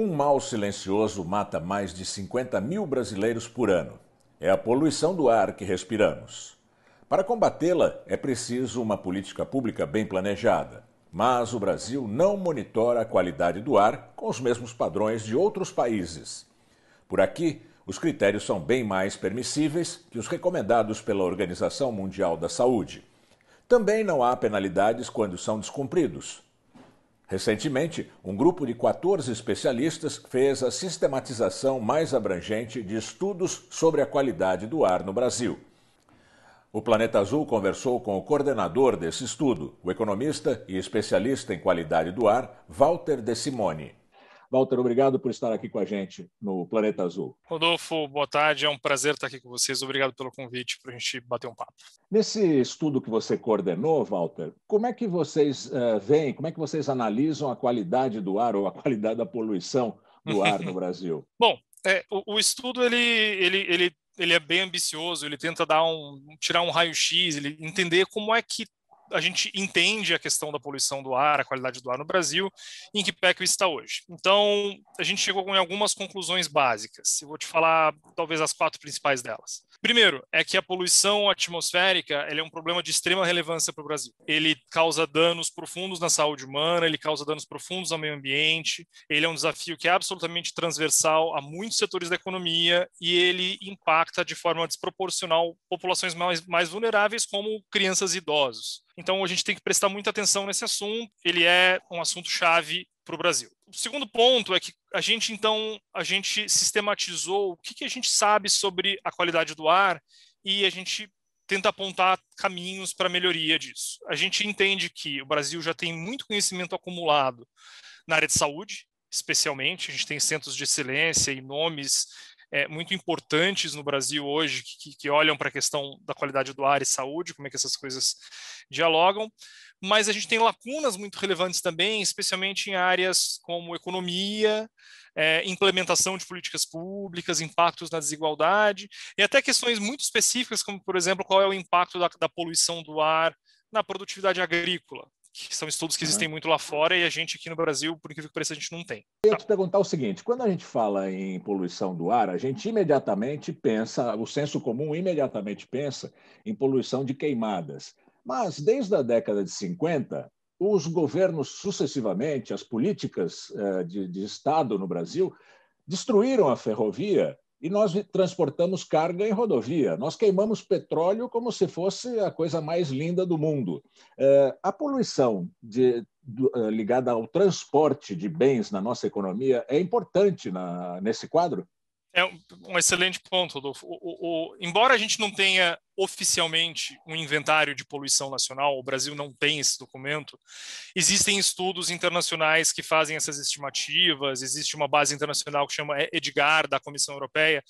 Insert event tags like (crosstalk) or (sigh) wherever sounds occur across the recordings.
Um mal silencioso mata mais de 50 mil brasileiros por ano. É a poluição do ar que respiramos. Para combatê-la, é preciso uma política pública bem planejada. Mas o Brasil não monitora a qualidade do ar com os mesmos padrões de outros países. Por aqui, os critérios são bem mais permissíveis que os recomendados pela Organização Mundial da Saúde. Também não há penalidades quando são descumpridos. Recentemente, um grupo de 14 especialistas fez a sistematização mais abrangente de estudos sobre a qualidade do ar no Brasil. O Planeta Azul conversou com o coordenador desse estudo, o economista e especialista em qualidade do ar, Walter De Simone. Walter, obrigado por estar aqui com a gente no Planeta Azul. Rodolfo, boa tarde. É um prazer estar aqui com vocês. Obrigado pelo convite para a gente bater um papo. Nesse estudo que você coordenou, Walter, como é que vocês uh, veem, como é que vocês analisam a qualidade do ar ou a (laughs) qualidade da poluição do ar no (laughs) Brasil? Bom, é, o, o, estudo ele, ele, ele, ele é bem ambicioso. Ele tenta dar um, tirar um raio-x, ele entender como é que a gente entende a questão da poluição do ar, a qualidade do ar no Brasil, em que pé que está hoje. Então, a gente chegou com algumas conclusões básicas. Eu vou te falar talvez as quatro principais delas. Primeiro, é que a poluição atmosférica é um problema de extrema relevância para o Brasil. Ele causa danos profundos na saúde humana, ele causa danos profundos ao meio ambiente, ele é um desafio que é absolutamente transversal a muitos setores da economia e ele impacta de forma desproporcional populações mais, mais vulneráveis, como crianças e idosos. Então, a gente tem que prestar muita atenção nesse assunto, ele é um assunto chave para o Brasil. O segundo ponto é que a gente então a gente sistematizou o que, que a gente sabe sobre a qualidade do ar e a gente tenta apontar caminhos para melhoria disso. A gente entende que o Brasil já tem muito conhecimento acumulado na área de saúde, especialmente. A gente tem centros de excelência e nomes é, muito importantes no Brasil hoje que, que olham para a questão da qualidade do ar e saúde, como é que essas coisas dialogam. Mas a gente tem lacunas muito relevantes também, especialmente em áreas como economia, é, implementação de políticas públicas, impactos na desigualdade, e até questões muito específicas, como, por exemplo, qual é o impacto da, da poluição do ar na produtividade agrícola, que são estudos que existem muito lá fora e a gente aqui no Brasil, por incrível que pareça, a gente não tem. Eu ia te perguntar o seguinte: quando a gente fala em poluição do ar, a gente imediatamente pensa, o senso comum imediatamente pensa em poluição de queimadas. Mas, desde a década de 50, os governos sucessivamente, as políticas eh, de, de Estado no Brasil, destruíram a ferrovia e nós transportamos carga em rodovia. Nós queimamos petróleo como se fosse a coisa mais linda do mundo. Eh, a poluição de, eh, ligada ao transporte de bens na nossa economia é importante na, nesse quadro? É um excelente ponto, Rodolfo. O, o, o, embora a gente não tenha oficialmente um inventário de poluição nacional, o Brasil não tem esse documento, existem estudos internacionais que fazem essas estimativas, existe uma base internacional que chama EDGAR, da Comissão Europeia,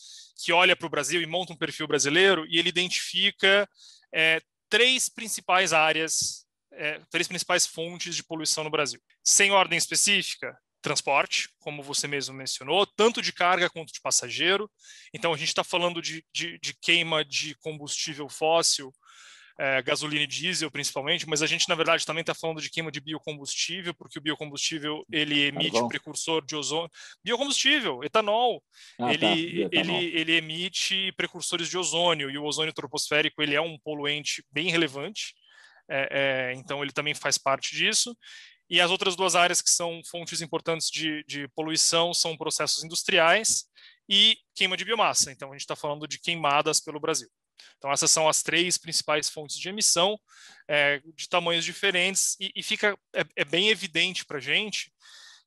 que olha para o Brasil e monta um perfil brasileiro e ele identifica é, três principais áreas, é, três principais fontes de poluição no Brasil. Sem ordem específica, transporte, como você mesmo mencionou, tanto de carga quanto de passageiro. Então, a gente está falando de, de, de, queima de combustível fóssil, é, gasolina e diesel principalmente, mas a gente, na verdade, também está falando de queima de biocombustível, porque o biocombustível ele emite tá precursor de ozônio. Biocombustível, etanol, ah, ele, tá. ele, ele emite precursores de ozônio, e o ozônio troposférico ele é um poluente bem relevante. É, é, então ele também faz parte disso. E as outras duas áreas que são fontes importantes de, de poluição são processos industriais e queima de biomassa. Então, a gente está falando de queimadas pelo Brasil. Então, essas são as três principais fontes de emissão, é, de tamanhos diferentes, e, e fica é, é bem evidente para a gente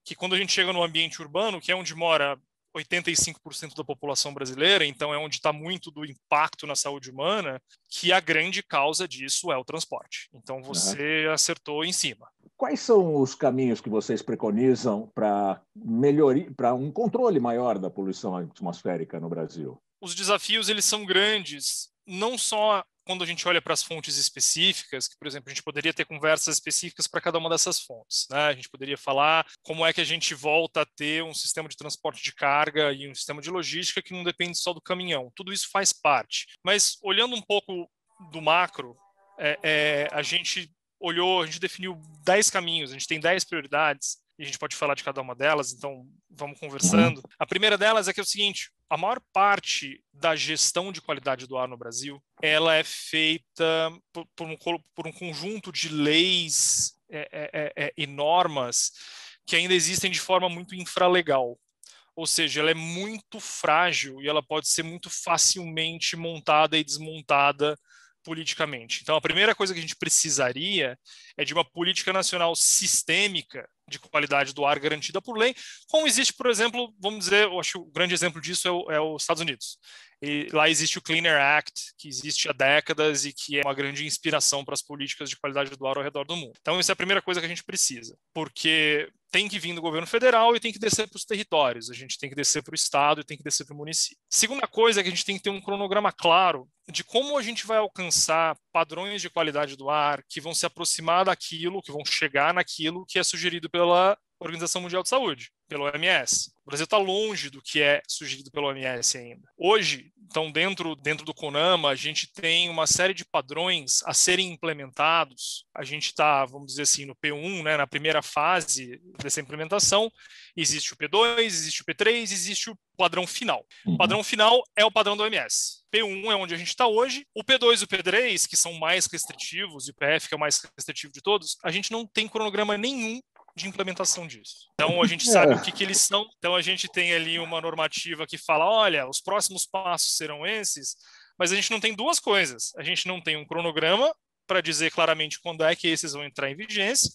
que quando a gente chega no ambiente urbano, que é onde mora 85% da população brasileira, então é onde está muito do impacto na saúde humana, que a grande causa disso é o transporte. Então você uhum. acertou em cima. Quais são os caminhos que vocês preconizam para melhoria, para um controle maior da poluição atmosférica no Brasil? Os desafios eles são grandes, não só quando a gente olha para as fontes específicas, que, por exemplo, a gente poderia ter conversas específicas para cada uma dessas fontes. Né? A gente poderia falar como é que a gente volta a ter um sistema de transporte de carga e um sistema de logística que não depende só do caminhão. Tudo isso faz parte. Mas olhando um pouco do macro, é, é, a gente olhou, a gente definiu 10 caminhos, a gente tem 10 prioridades, e a gente pode falar de cada uma delas. Então, vamos conversando. Uhum. A primeira delas é que é o seguinte: a maior parte da gestão de qualidade do ar no Brasil ela é feita por, por, um, por um, conjunto de leis é, é, é, é, e normas que ainda existem de forma muito infralegal. Ou seja, ela é muito frágil e ela pode ser muito facilmente montada e desmontada politicamente. Então, a primeira coisa que a gente precisaria é de uma política nacional sistêmica de qualidade do ar garantida por lei, como existe, por exemplo, vamos dizer, eu acho que o grande exemplo disso é, o, é os Estados Unidos. E lá existe o Clean Air Act, que existe há décadas e que é uma grande inspiração para as políticas de qualidade do ar ao redor do mundo. Então, isso é a primeira coisa que a gente precisa, porque tem que vir do governo federal e tem que descer para os territórios, a gente tem que descer para o estado e tem que descer para o município. Segunda coisa é que a gente tem que ter um cronograma claro de como a gente vai alcançar padrões de qualidade do ar que vão se aproximar daquilo, que vão chegar naquilo que é sugerido pela Organização Mundial de Saúde, pelo OMS. O Brasil está longe do que é sugerido pelo OMS ainda. Hoje, então, dentro, dentro do CONAMA, a gente tem uma série de padrões a serem implementados. A gente está, vamos dizer assim, no P1, né, na primeira fase dessa implementação. Existe o P2, existe o P3, existe o padrão final. O uhum. padrão final é o padrão do OMS. P1 é onde a gente está hoje. O P2 e o P3, que são mais restritivos, e o PF, que é o mais restritivo de todos, a gente não tem cronograma nenhum de implementação disso. Então a gente sabe (laughs) é. o que, que eles são. Então a gente tem ali uma normativa que fala: olha, os próximos passos serão esses, mas a gente não tem duas coisas. A gente não tem um cronograma para dizer claramente quando é que esses vão entrar em vigência.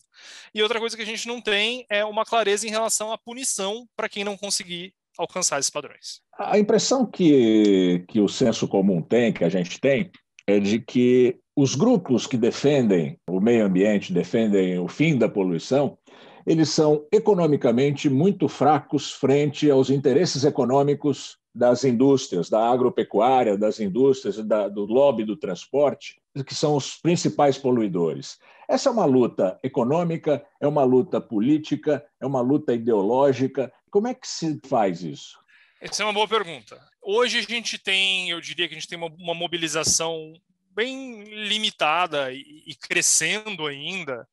E outra coisa que a gente não tem é uma clareza em relação à punição para quem não conseguir alcançar esses padrões. A impressão que, que o senso comum tem, que a gente tem, é de que os grupos que defendem o meio ambiente, defendem o fim da poluição, eles são economicamente muito fracos frente aos interesses econômicos das indústrias, da agropecuária, das indústrias, da, do lobby do transporte, que são os principais poluidores. Essa é uma luta econômica, é uma luta política, é uma luta ideológica. Como é que se faz isso? Essa é uma boa pergunta. Hoje a gente tem, eu diria que a gente tem uma, uma mobilização bem limitada e, e crescendo ainda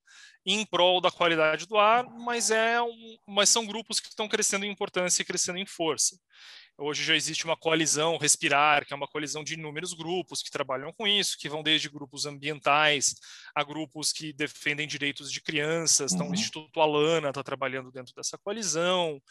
em prol da qualidade do ar, mas, é um, mas são grupos que estão crescendo em importância e crescendo em força. Hoje já existe uma coalizão Respirar, que é uma coalizão de inúmeros grupos que trabalham com isso, que vão desde grupos ambientais a grupos que defendem direitos de crianças. Então, uhum. o Instituto Alana está trabalhando dentro dessa coalizão,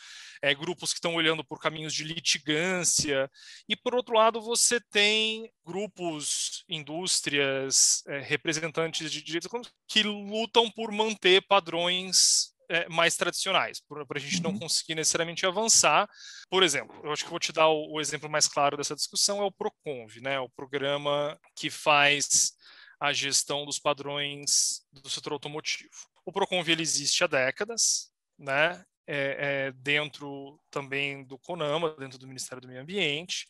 é, grupos que estão olhando por caminhos de litigância. E, por outro lado, você tem grupos, indústrias, é, representantes de direitos que lutam por manter padrões é, mais tradicionais, para a gente não uhum. conseguir necessariamente avançar. Por exemplo, eu acho que vou te dar o, o, exemplo mais claro dessa discussão é o Proconv, né, o programa que faz a gestão dos padrões do setor automotivo. O Proconv ele existe há décadas, né? É, é, dentro também do CONAMA, dentro do Ministério do Meio Ambiente.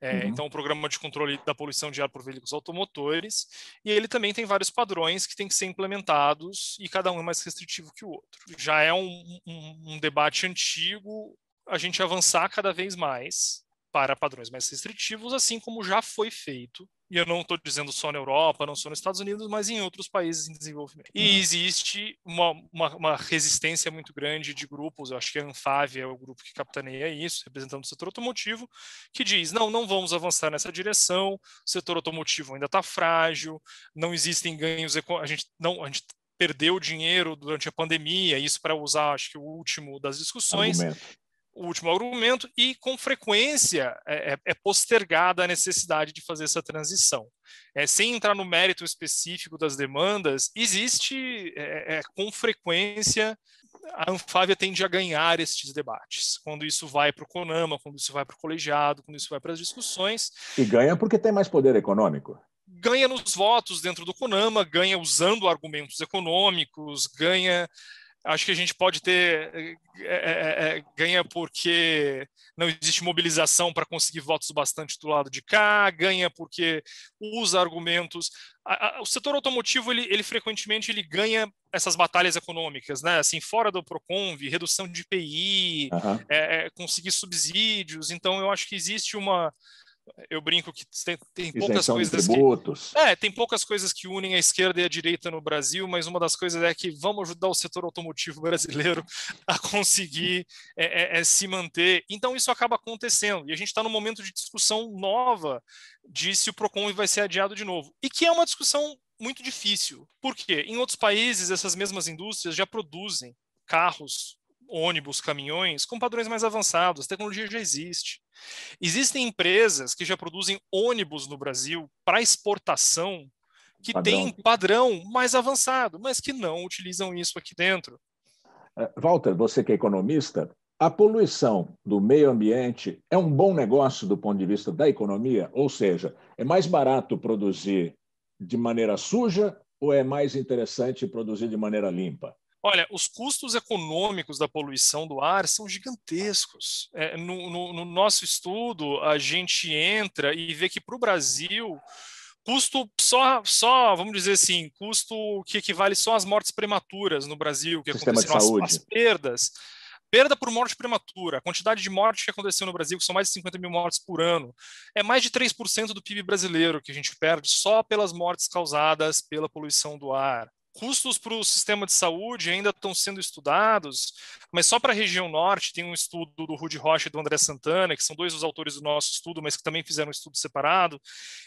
É, uhum. Então, o programa de controle da poluição de ar por veículos automotores. E ele também tem vários padrões que têm que ser implementados e cada um é mais restritivo que o outro. Já é um, um, um debate antigo a gente avançar cada vez mais para padrões mais restritivos, assim como já foi feito e eu não estou dizendo só na Europa, não só nos Estados Unidos, mas em outros países em desenvolvimento. E uhum. existe uma, uma, uma, resistência muito grande de grupos, eu acho que a Anfave é o grupo que capitaneia isso, representando o setor automotivo, que diz, não, não vamos avançar nessa direção, o setor automotivo ainda está frágil, não existem ganhos, a gente não, a gente perdeu dinheiro durante a pandemia, isso para usar, acho que o último das discussões, Argumento o último argumento, e com frequência é, é, é, postergada a necessidade de fazer essa transição. É, sem entrar no mérito específico das demandas, existe é, é com frequência a Anfávia tende a ganhar estes debates. Quando isso vai para o CONAMA, quando isso vai para o colegiado, quando isso vai para as discussões. E ganha porque tem mais poder econômico. Ganha nos votos dentro do CONAMA, ganha usando argumentos econômicos, ganha acho que a gente pode ter é, é, é, ganha porque não existe mobilização para conseguir votos bastante do lado de cá, ganha porque usa argumentos. A, a, o setor automotivo ele, ele, frequentemente ele ganha essas batalhas econômicas, né? Assim fora do Proconv, redução de IPI, uhum. conseguir subsídios. Então eu acho que existe uma Eu brinco que tem, tem poucas coisas que é, tem poucas coisas que unem a esquerda e a direita no Brasil, mas uma das coisas é que vamos ajudar o setor automotivo (laughs) brasileiro a conseguir é, é, é se manter. Então isso acaba acontecendo e a gente está num momento de discussão nova de se o Procon vai ser adiado de novo e que é uma discussão muito difícil. Por quê? Em outros países essas mesmas indústrias já produzem carros ônibus, caminhões com padrões mais avançados, a tecnologia já existe. Existem empresas que já produzem ônibus no Brasil para exportação que padrão. têm padrão mais avançado, mas que não utilizam isso aqui dentro. É, Walter, você que é economista, a poluição do meio ambiente é um bom negócio do ponto de vista da economia? Ou seja, é mais barato produzir de maneira suja ou é mais interessante produzir de maneira limpa? Olha, os custos econômicos da poluição do ar são gigantescos. É, no, no, no, nosso estudo, a gente entra e vê que para o Brasil, custo só, só, vamos dizer assim, custo que equivale só às mortes prematuras no Brasil, que Sistema aconteceram as, as perdas. Perda por morte prematura, a quantidade de mortes que aconteceu no Brasil, que são mais de 50 mil mortes por ano, é mais de 3% do PIB brasileiro que a gente perde só pelas mortes causadas pela poluição do ar custos para o sistema de saúde ainda estão sendo estudados, mas só para a região norte tem um estudo do Rudi Rocha e do André Santana, que são dois dos autores do nosso estudo, mas que também fizeram um estudo separado.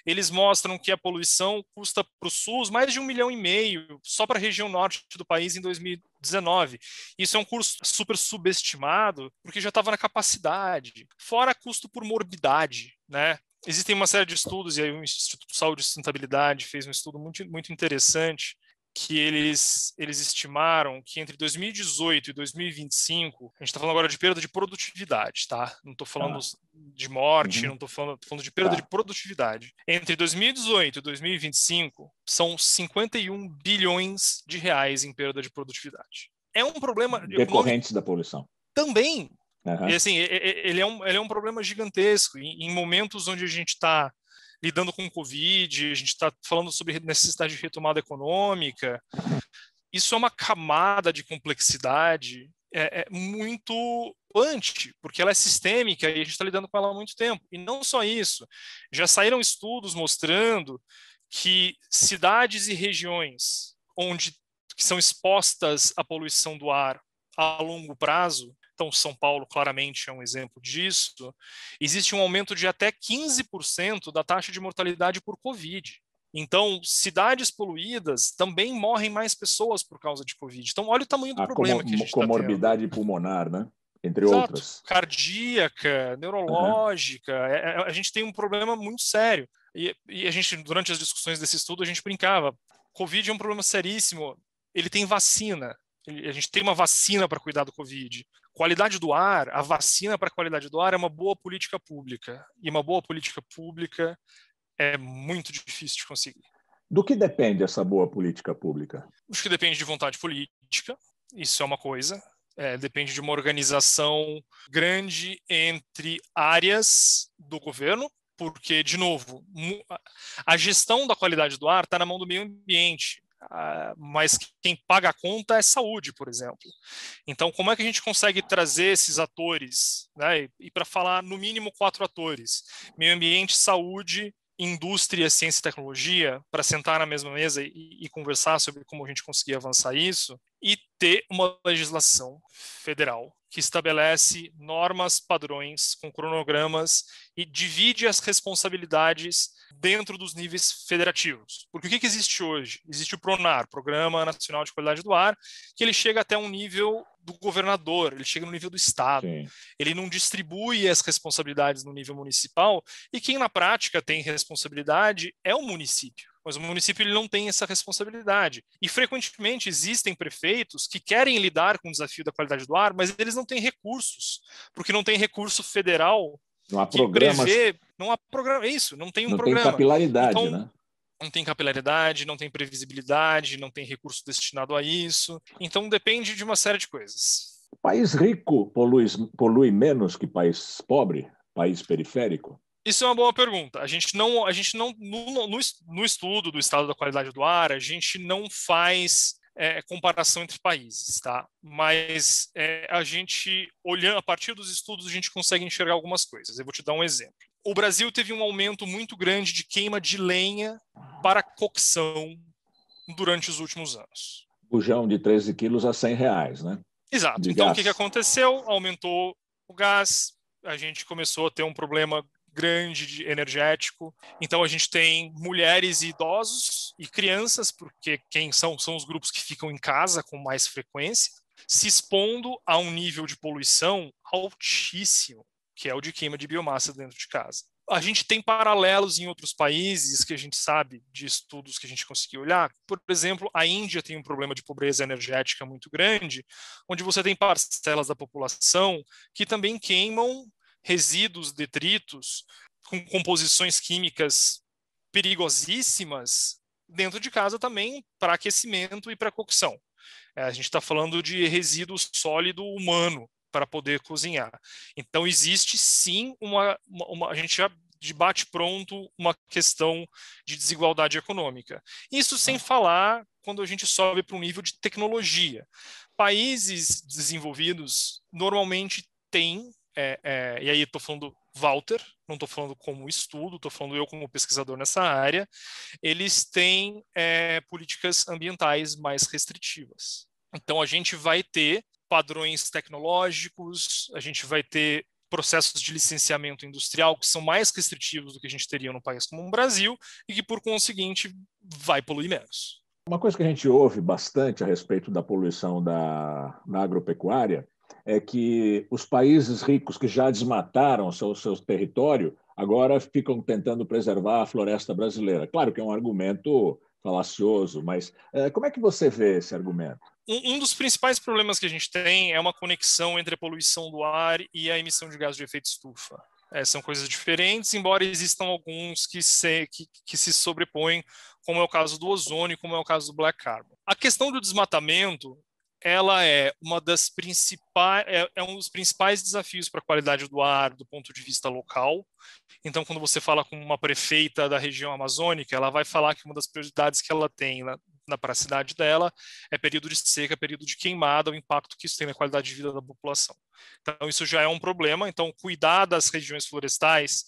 Eles mostram que a poluição custa para o SUS mais de um milhão e meio só para a região norte do país em 2019. Isso é um custo super subestimado, porque já estava na capacidade, fora custo por morbidade, né? Existem uma série de estudos, e aí o Instituto de Saúde e Sustentabilidade fez um estudo muito, muito interessante, que eles, eles estimaram que entre 2018 e 2025, a gente está falando agora de perda de produtividade, tá? Não estou falando ah. de morte, uhum. não estou falando, falando de perda tá. de produtividade. Entre 2018 e 2025, são 51 bilhões de reais em perda de produtividade. É um problema... Decorrentes da poluição. Também. Uhum. E, assim, ele é, um, ele é um problema gigantesco. Em momentos onde a gente está lidando com o Covid, a gente está falando sobre necessidade de retomada econômica. Isso é uma camada de complexidade é, é muito antes, porque ela é sistêmica e a gente está lidando com ela há muito tempo. E não só isso, já saíram estudos mostrando que cidades e regiões onde que são expostas à poluição do ar a longo prazo então, São Paulo claramente é um exemplo disso. Existe um aumento de até 15% da taxa de mortalidade por Covid. Então, cidades poluídas também morrem mais pessoas por causa de Covid. Então, olha o tamanho do a problema com, que a gente Comorbidade pulmonar, né? Entre Exato. outras. Cardíaca, neurológica. Uhum. A gente tem um problema muito sério. E, e a gente, durante as discussões desse estudo, a gente brincava. Covid é um problema seríssimo. Ele tem vacina. A gente tem uma vacina para cuidar do Covid. Qualidade do ar, a vacina para a qualidade do ar é uma boa política pública. E uma boa política pública é muito difícil de conseguir. Do que depende essa boa política pública? Acho que depende de vontade política, isso é uma coisa. É, depende de uma organização grande entre áreas do governo, porque, de novo, a gestão da qualidade do ar está na mão do meio ambiente. Ah, mas quem paga a conta é saúde, por exemplo. Então, como é que a gente consegue trazer esses atores, né? E, para falar no mínimo quatro atores: meio ambiente, saúde, indústria, ciência e tecnologia, para sentar na mesma mesa e, e conversar sobre como a gente conseguir avançar isso e ter uma legislação federal que estabelece normas, padrões, com cronogramas e divide as responsabilidades dentro dos níveis federativos. Porque o que, que existe hoje? Existe o PRONAR, Programa Nacional de Qualidade do Ar, que ele chega até um nível do governador, ele chega no nível do Estado. Sim. Ele não distribui as responsabilidades no nível municipal, e quem na prática tem responsabilidade é o município. Mas o município ele não tem essa responsabilidade. E frequentemente existem prefeitos que querem lidar com o desafio da qualidade do ar, mas eles não têm recursos, porque não tem recurso federal não há prevê, não há programa, é isso, não tem um não programa. Tem capilaridade, então, né? Não tem capilaridade, não tem previsibilidade, não tem recurso destinado a isso. Então depende de uma série de coisas. País rico polui, polui menos que país pobre, país periférico? Isso é uma boa pergunta. A gente não, a gente não no, no, no, estudo do estado da qualidade do ar, a gente não faz é, comparação entre países, tá? Mas é, a gente, olhando a partir dos estudos, a gente consegue enxergar algumas coisas. Eu vou te dar um exemplo. O Brasil teve um aumento muito grande de queima de lenha para cocção durante os últimos anos. Bujão de 13 quilos a 100 reais, né? Exato. De então, gás. o que, que aconteceu? Aumentou o gás, a gente começou a ter um problema grande de energético. Então a gente tem mulheres e idosos e crianças, porque quem são são os grupos que ficam em casa com mais frequência, se expondo a um nível de poluição altíssimo, que é o de queima de biomassa dentro de casa. A gente tem paralelos em outros países que a gente sabe de estudos que a gente conseguiu olhar. Por exemplo, a Índia tem um problema de pobreza energética muito grande, onde você tem parcelas da população que também queimam resíduos, detritos, com composições químicas perigosíssimas dentro de casa também para aquecimento e para cocção. É, a gente está falando de resíduo sólido humano para poder cozinhar. Então existe sim uma, uma, uma a gente já debate pronto uma questão de desigualdade econômica. Isso sem ah. falar quando a gente sobe para um nível de tecnologia. Países desenvolvidos normalmente têm é, é, e aí estou falando Walter, não estou falando como estudo, estou falando eu como pesquisador nessa área, eles têm é, políticas ambientais mais restritivas. Então a gente vai ter padrões tecnológicos, a gente vai ter processos de licenciamento industrial que são mais restritivos do que a gente teria num país como o Brasil e que, por conseguinte, vai poluir menos. Uma coisa que a gente ouve bastante a respeito da poluição da, na agropecuária é que os países ricos que já desmataram seu, seu território agora ficam tentando preservar a floresta brasileira. Claro que é um argumento falacioso, mas é, como é que você vê esse argumento? Um, um, dos principais problemas que a gente tem é uma conexão entre a poluição do ar e a emissão de gás de efeito estufa. É, são coisas diferentes, embora existam alguns que se, que, que se sobrepõem, como é o caso do ozônio, como é o caso do black carbon. A questão do desmatamento ela é uma das principais é, é, um dos principais desafios para a qualidade do ar do ponto de vista local. Então, quando você fala com uma prefeita da região amazônica, ela vai falar que uma das prioridades que ela tem na, para a cidade dela é período de seca, período de queimada, o impacto que isso tem na qualidade de vida da população. Então, isso já é um problema. Então, cuidar das regiões florestais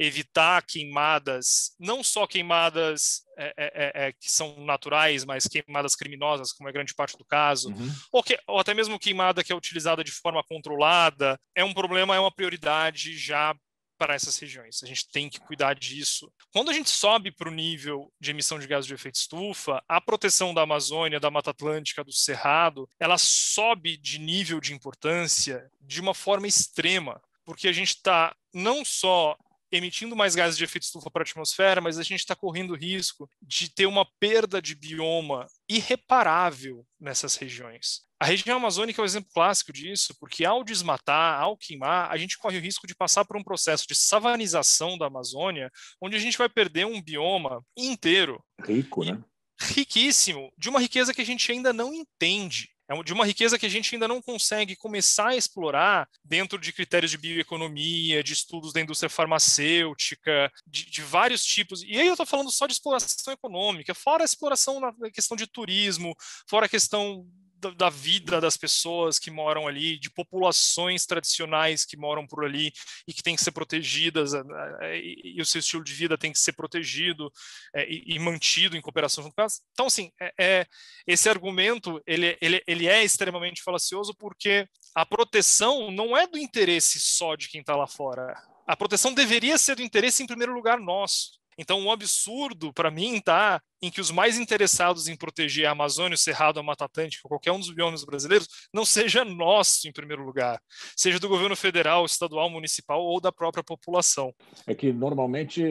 evitar queimadas, não só queimadas é, é, é, é, que são naturais, mas queimadas criminosas, como é grande parte do caso, uhum. ou, que, ou até mesmo queimada que é utilizada de forma controlada, é um problema, é uma prioridade já para essas regiões. A gente tem que cuidar disso. Quando a gente sobe para o nível de emissão de gases de efeito estufa, a proteção da Amazônia, da Mata Atlântica, do Cerrado, ela sobe de nível de importância de uma forma extrema, porque a gente está não só emitindo mais gases de efeito estufa para a atmosfera, mas a gente está correndo o risco de ter uma perda de bioma irreparável nessas regiões. A região amazônica é um exemplo clássico disso, porque ao desmatar, ao queimar, a gente corre o risco de passar por um processo de savanização da Amazônia, onde a gente vai perder um bioma inteiro. Rico, né? Riquíssimo, de uma riqueza que a gente ainda não entende é de uma riqueza que a gente ainda não consegue começar a explorar dentro de critérios de bioeconomia, de estudos da indústria farmacêutica, de, de vários tipos. E aí eu estou falando só de exploração econômica, fora a exploração na questão de turismo, fora a questão da, da, vida das pessoas que moram ali, de populações tradicionais que moram por ali e que têm que ser protegidas, eh, eh, e, o seu estilo de vida tem que ser protegido é, e, e, mantido em cooperação com elas. Então, assim, é, é, esse argumento ele, ele, ele é extremamente falacioso porque a proteção não é do interesse só de quem está lá fora. A proteção deveria ser do interesse, em primeiro lugar, nosso. Então, um absurdo para mim está em que os mais interessados em proteger a Amazônia, o Cerrado, a Mata Atlântica, qualquer um dos biomas brasileiros, não seja nosso em primeiro lugar, seja do governo federal, estadual, municipal ou da própria população. É que normalmente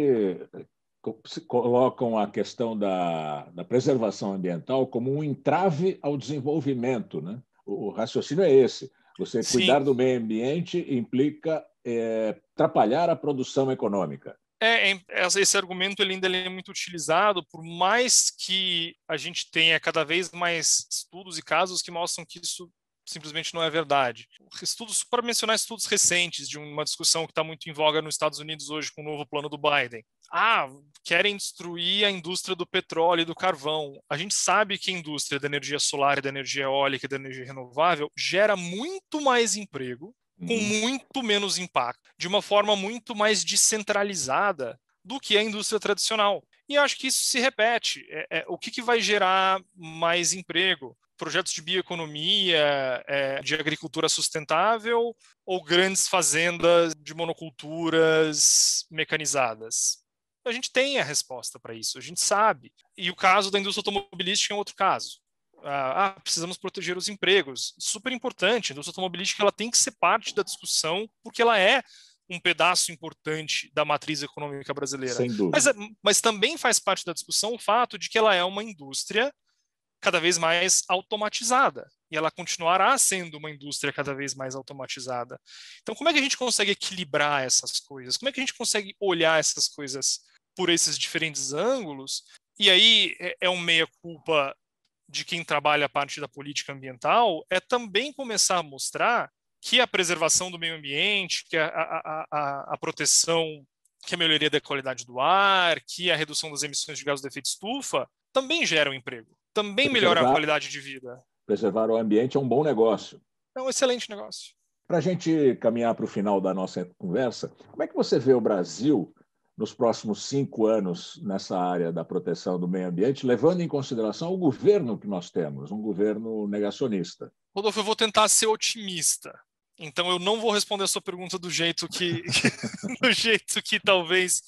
se colocam a questão da, da preservação ambiental como um entrave ao desenvolvimento, né? O raciocínio é esse. Você cuidar Sim. do meio ambiente implica é, atrapalhar a produção econômica. É, é, esse argumento ele ainda é muito utilizado, por mais que a gente tenha cada vez mais estudos e casos que mostram que isso simplesmente não é verdade. Estudos, para mencionar estudos recentes de uma discussão que está muito em voga nos Estados Unidos hoje com o novo plano do Biden. Ah, querem destruir a indústria do petróleo e do carvão. A gente sabe que a indústria da energia solar da energia eólica e da energia renovável gera muito mais emprego com uhum. muito menos impacto, de uma forma muito mais descentralizada do que a indústria tradicional. E acho que isso se repete. É, é, o que, que vai gerar mais emprego? projetos de bioeconomia, é, de agricultura sustentável ou grandes fazendas de monoculturas mecanizadas? A gente tem a resposta para isso, a gente sabe. E o caso da indústria automobilística é outro caso. Ah, ah, precisamos proteger os empregos. Super importante. A indústria automobilística ela tem que ser parte da discussão, porque ela é um pedaço importante da matriz econômica brasileira. Sem dúvida. Mas, mas também faz parte da discussão o fato de que ela é uma indústria cada vez mais automatizada. E ela continuará sendo uma indústria cada vez mais automatizada. Então, como é que a gente consegue equilibrar essas coisas? Como é que a gente consegue olhar essas coisas por esses diferentes ângulos? E aí é, é um meia-culpa de quem trabalha a parte da política ambiental, é também começar a mostrar que a preservação do meio ambiente, que a, a, a, a proteção, que a melhoria da qualidade do ar, que a redução das emissões de gás do efeito estufa, também geram emprego também melhora a qualidade de vida. Preservar o ambiente é um bom negócio. É um excelente negócio. Para a gente caminhar para o final da nossa conversa, como é que você vê o Brasil nos próximos cinco anos nessa área da proteção do meio ambiente, levando em consideração o governo que nós temos, um governo negacionista? Rodolfo, eu vou tentar ser otimista. Então eu não vou responder a sua pergunta do jeito que, (laughs) do jeito que talvez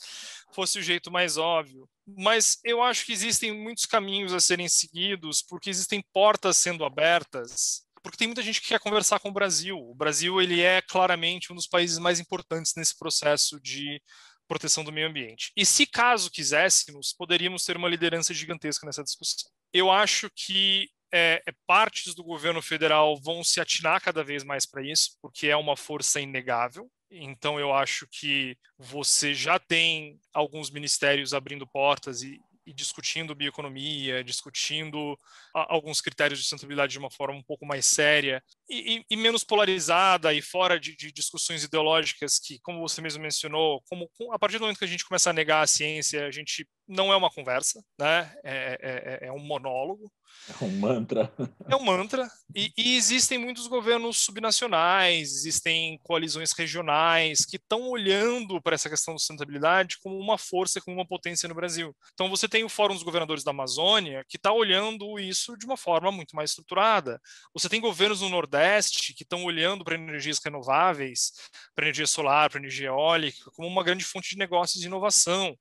fosse o jeito mais óbvio. Mas eu acho que existem muitos caminhos a serem seguidos, porque existem portas sendo abertas, porque tem muita gente que quer conversar com o Brasil. O Brasil ele é claramente um dos países mais importantes nesse processo de proteção do meio ambiente. E se caso quiséssemos, poderíamos ter uma liderança gigantesca nessa discussão. Eu acho que é, é, partes do governo federal vão se atinar cada vez mais para isso, porque é uma força inegável. Então, eu acho que você já tem alguns ministérios abrindo portas e, e discutindo bioeconomia, discutindo a, alguns critérios de sustentabilidade de uma forma um pouco mais séria e, e, e menos polarizada e fora de, de, discussões ideológicas que, como você mesmo mencionou, como a partir do momento que a gente começa a negar a ciência, a gente não é uma conversa, né? é, é, é, é um monólogo. É um mantra. É um mantra. E, e, existem muitos governos subnacionais, existem coalizões regionais que estão olhando para essa questão da sustentabilidade como uma força, como uma potência no Brasil. Então você tem o Fórum dos Governadores da Amazônia que está olhando isso de uma forma muito mais estruturada. Você tem governos no Nordeste que estão olhando para energias renováveis, para energia solar, para energia eólica, como uma grande fonte de negócios e inovação.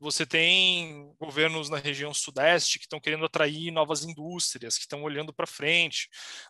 Você tem governos na região sudeste que estão querendo atrair novas indústrias, que estão olhando para frente.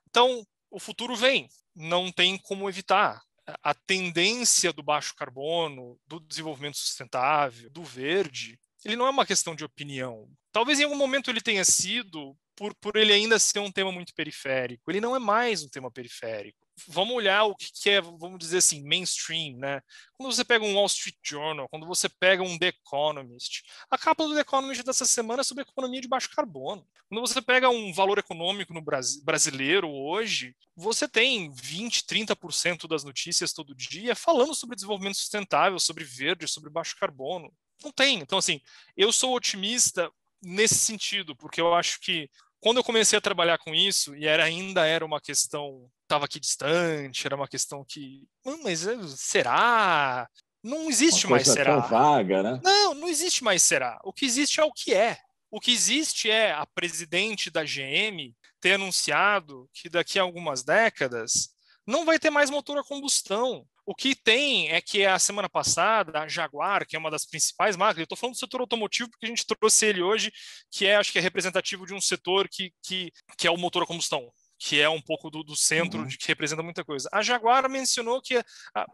Então, o futuro vem, não tem como evitar. A tendência do baixo carbono, do desenvolvimento sustentável, do verde, ele não é uma questão de opinião. Talvez em algum momento ele tenha sido, por, por ele ainda ser um tema muito periférico. Ele não é mais um tema periférico vamos olhar o que, é, vamos dizer assim, mainstream, né? Quando você pega um Wall Street Journal, quando você pega um The Economist, a capa do The Economist dessa semana é sobre economia de baixo carbono. Quando você pega um valor econômico no Brasil, brasileiro hoje, você tem 20, 30% das notícias todo dia falando sobre desenvolvimento sustentável, sobre verde, sobre baixo carbono. Não tem. Então, assim, eu sou otimista nesse sentido, porque eu acho que quando eu comecei a trabalhar com isso, e era, ainda era uma questão, estava aqui distante, era uma questão que, mas eh, será? Não existe mais será. Vaga, né? Não, não existe mais será. O que existe é o que é. O que existe é a presidente da GM ter anunciado que daqui a algumas décadas não vai ter mais motor a combustão. O que tem é que a semana passada, a Jaguar, que é uma das principais marcas, eu estou falando do setor automotivo porque a gente trouxe ele hoje, que é, acho que é representativo de um setor que, que, que é o motor a combustão, que é um pouco do, do centro, uhum. de que representa muita coisa. A Jaguar mencionou que a, a,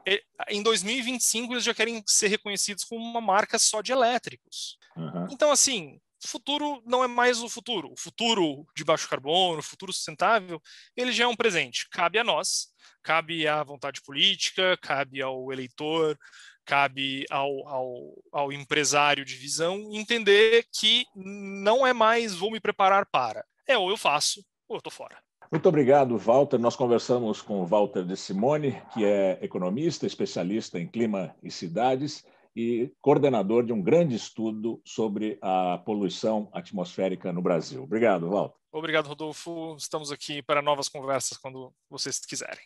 em 2025 eles já querem ser reconhecidos como uma marca só de elétricos. Uhum. Então, assim, futuro não é mais o futuro. O futuro de baixo carbono, o futuro sustentável, ele já é um presente. Cabe a nós cabe à vontade política, cabe ao eleitor, cabe ao, ao, ao empresário de visão entender que não é mais vou me preparar para. É ou eu faço ou eu estou fora. Muito obrigado, Walter. Nós conversamos com Walter de Simone, que é economista, especialista em clima e cidades e coordenador de um grande estudo sobre a poluição atmosférica no Brasil. Obrigado, Walter. Obrigado, Rodolfo. Estamos aqui para novas conversas quando vocês quiserem.